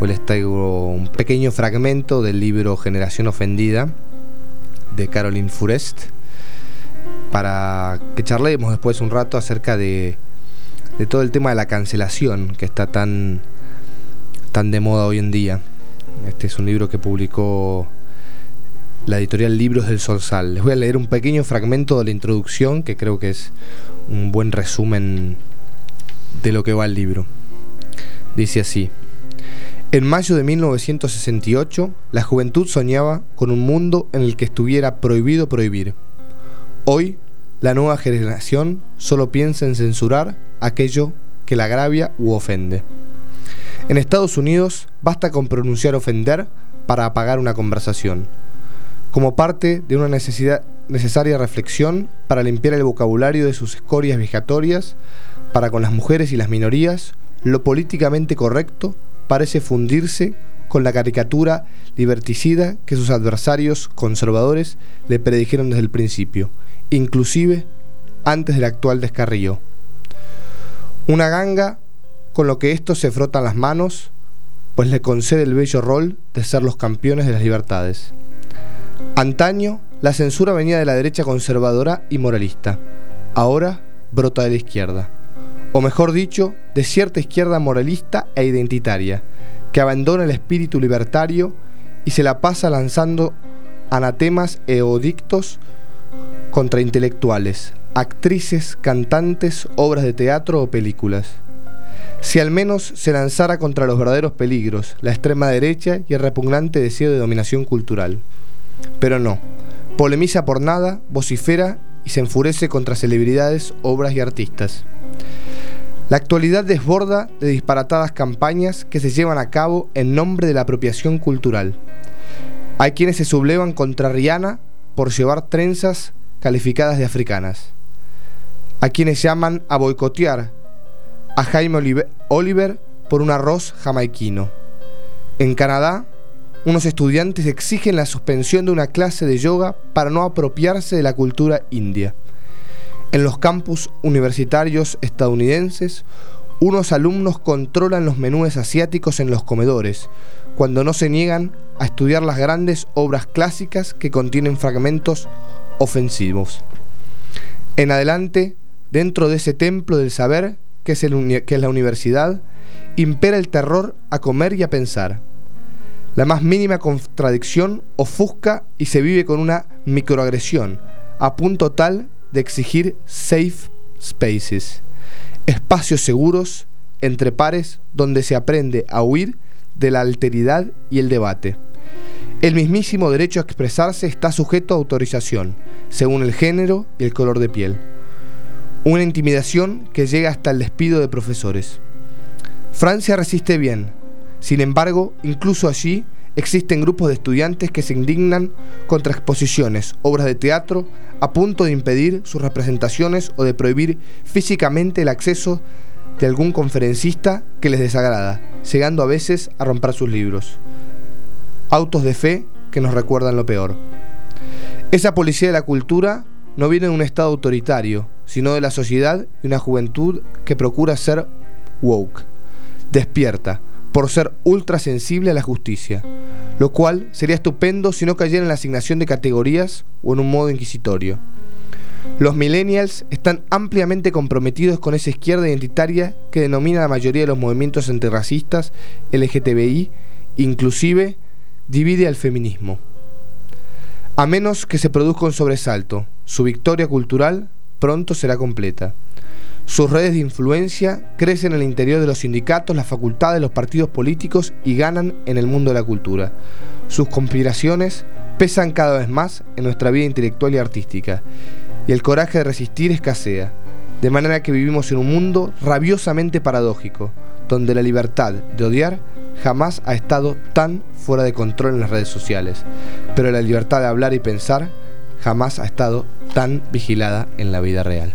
Hoy les traigo un pequeño fragmento del libro Generación Ofendida de Caroline Furest para que charlemos después un rato acerca de, todo el tema de la cancelación que está tan, tan de moda hoy en día. Este es un libro que publicó la editorial Libros del Solsal. Les voy a leer un pequeño fragmento de la introducción que creo que es un buen resumen de lo que va el libro. Dice así. En mayo de 1968, la juventud soñaba con un mundo en el que estuviera prohibido prohibir. Hoy, la nueva generación solo piensa en censurar aquello que la agravia u ofende. En Estados Unidos, basta con pronunciar ofender para apagar una conversación, como parte de una necesaria reflexión para limpiar el vocabulario de sus escorias vejatorias, para con las mujeres y las minorías, lo políticamente correcto parece fundirse con la caricatura liberticida que sus adversarios conservadores le predijeron desde el principio, inclusive antes del actual descarrío. Una ganga con lo que estos se frotan las manos, pues le concede el bello rol de ser los campeones de las libertades. Antaño, la censura venía de la derecha conservadora y moralista, ahora brota de la izquierda o mejor dicho, de cierta izquierda moralista e identitaria, que abandona el espíritu libertario y se la pasa lanzando anatemas eodictos contra intelectuales, actrices, cantantes, obras de teatro o películas. Si al menos se lanzara contra los verdaderos peligros, la extrema derecha y el repugnante deseo de dominación cultural. Pero no, polemiza por nada, vocifera y se enfurece contra celebridades, obras y artistas. La actualidad desborda de disparatadas campañas que se llevan a cabo en nombre de la apropiación cultural. Hay quienes se sublevan contra Rihanna por llevar trenzas calificadas de africanas. Hay quienes llaman a boicotear a Jaime Oliver por un arroz jamaiquino. En Canadá, unos estudiantes exigen la suspensión de una clase de yoga para no apropiarse de la cultura india. En los campus universitarios estadounidenses, unos alumnos controlan los menúes asiáticos en los comedores, cuando no se niegan a estudiar las grandes obras clásicas que contienen fragmentos ofensivos. En adelante, dentro de ese templo del saber, que es, que es la universidad, impera el terror a comer y a pensar. La más mínima contradicción ofusca y se vive con una microagresión, a punto tal de exigir safe spaces, espacios seguros entre pares donde se aprende a huir de la alteridad y el debate. El mismísimo derecho a expresarse está sujeto a autorización, según el género y el color de piel. Una intimidación que llega hasta el despido de profesores. Francia resiste bien, sin embargo, incluso allí existen grupos de estudiantes que se indignan contra exposiciones, obras de teatro, a punto de impedir sus representaciones o de prohibir físicamente el acceso de algún conferencista que les desagrada, llegando a veces a romper sus libros. Autos de fe que nos recuerdan lo peor. Esa policía de la cultura no viene de un Estado autoritario, sino de la sociedad y una juventud que procura ser woke, despierta, por ser ultra sensible a la justicia, lo cual sería estupendo si no cayera en la asignación de categorías o en un modo inquisitorio. Los millennials están ampliamente comprometidos con esa izquierda identitaria que denomina la mayoría de los movimientos antirracistas, LGTBI, inclusive divide al feminismo. A menos que se produzca un sobresalto, su victoria cultural pronto será completa. Sus redes de influencia crecen en el interior de los sindicatos, las facultades, los partidos políticos y ganan en el mundo de la cultura. Sus conspiraciones pesan cada vez más en nuestra vida intelectual y artística, y el coraje de resistir escasea, de manera que vivimos en un mundo rabiosamente paradójico, donde la libertad de odiar jamás ha estado tan fuera de control en las redes sociales, pero la libertad de hablar y pensar jamás ha estado tan vigilada en la vida real.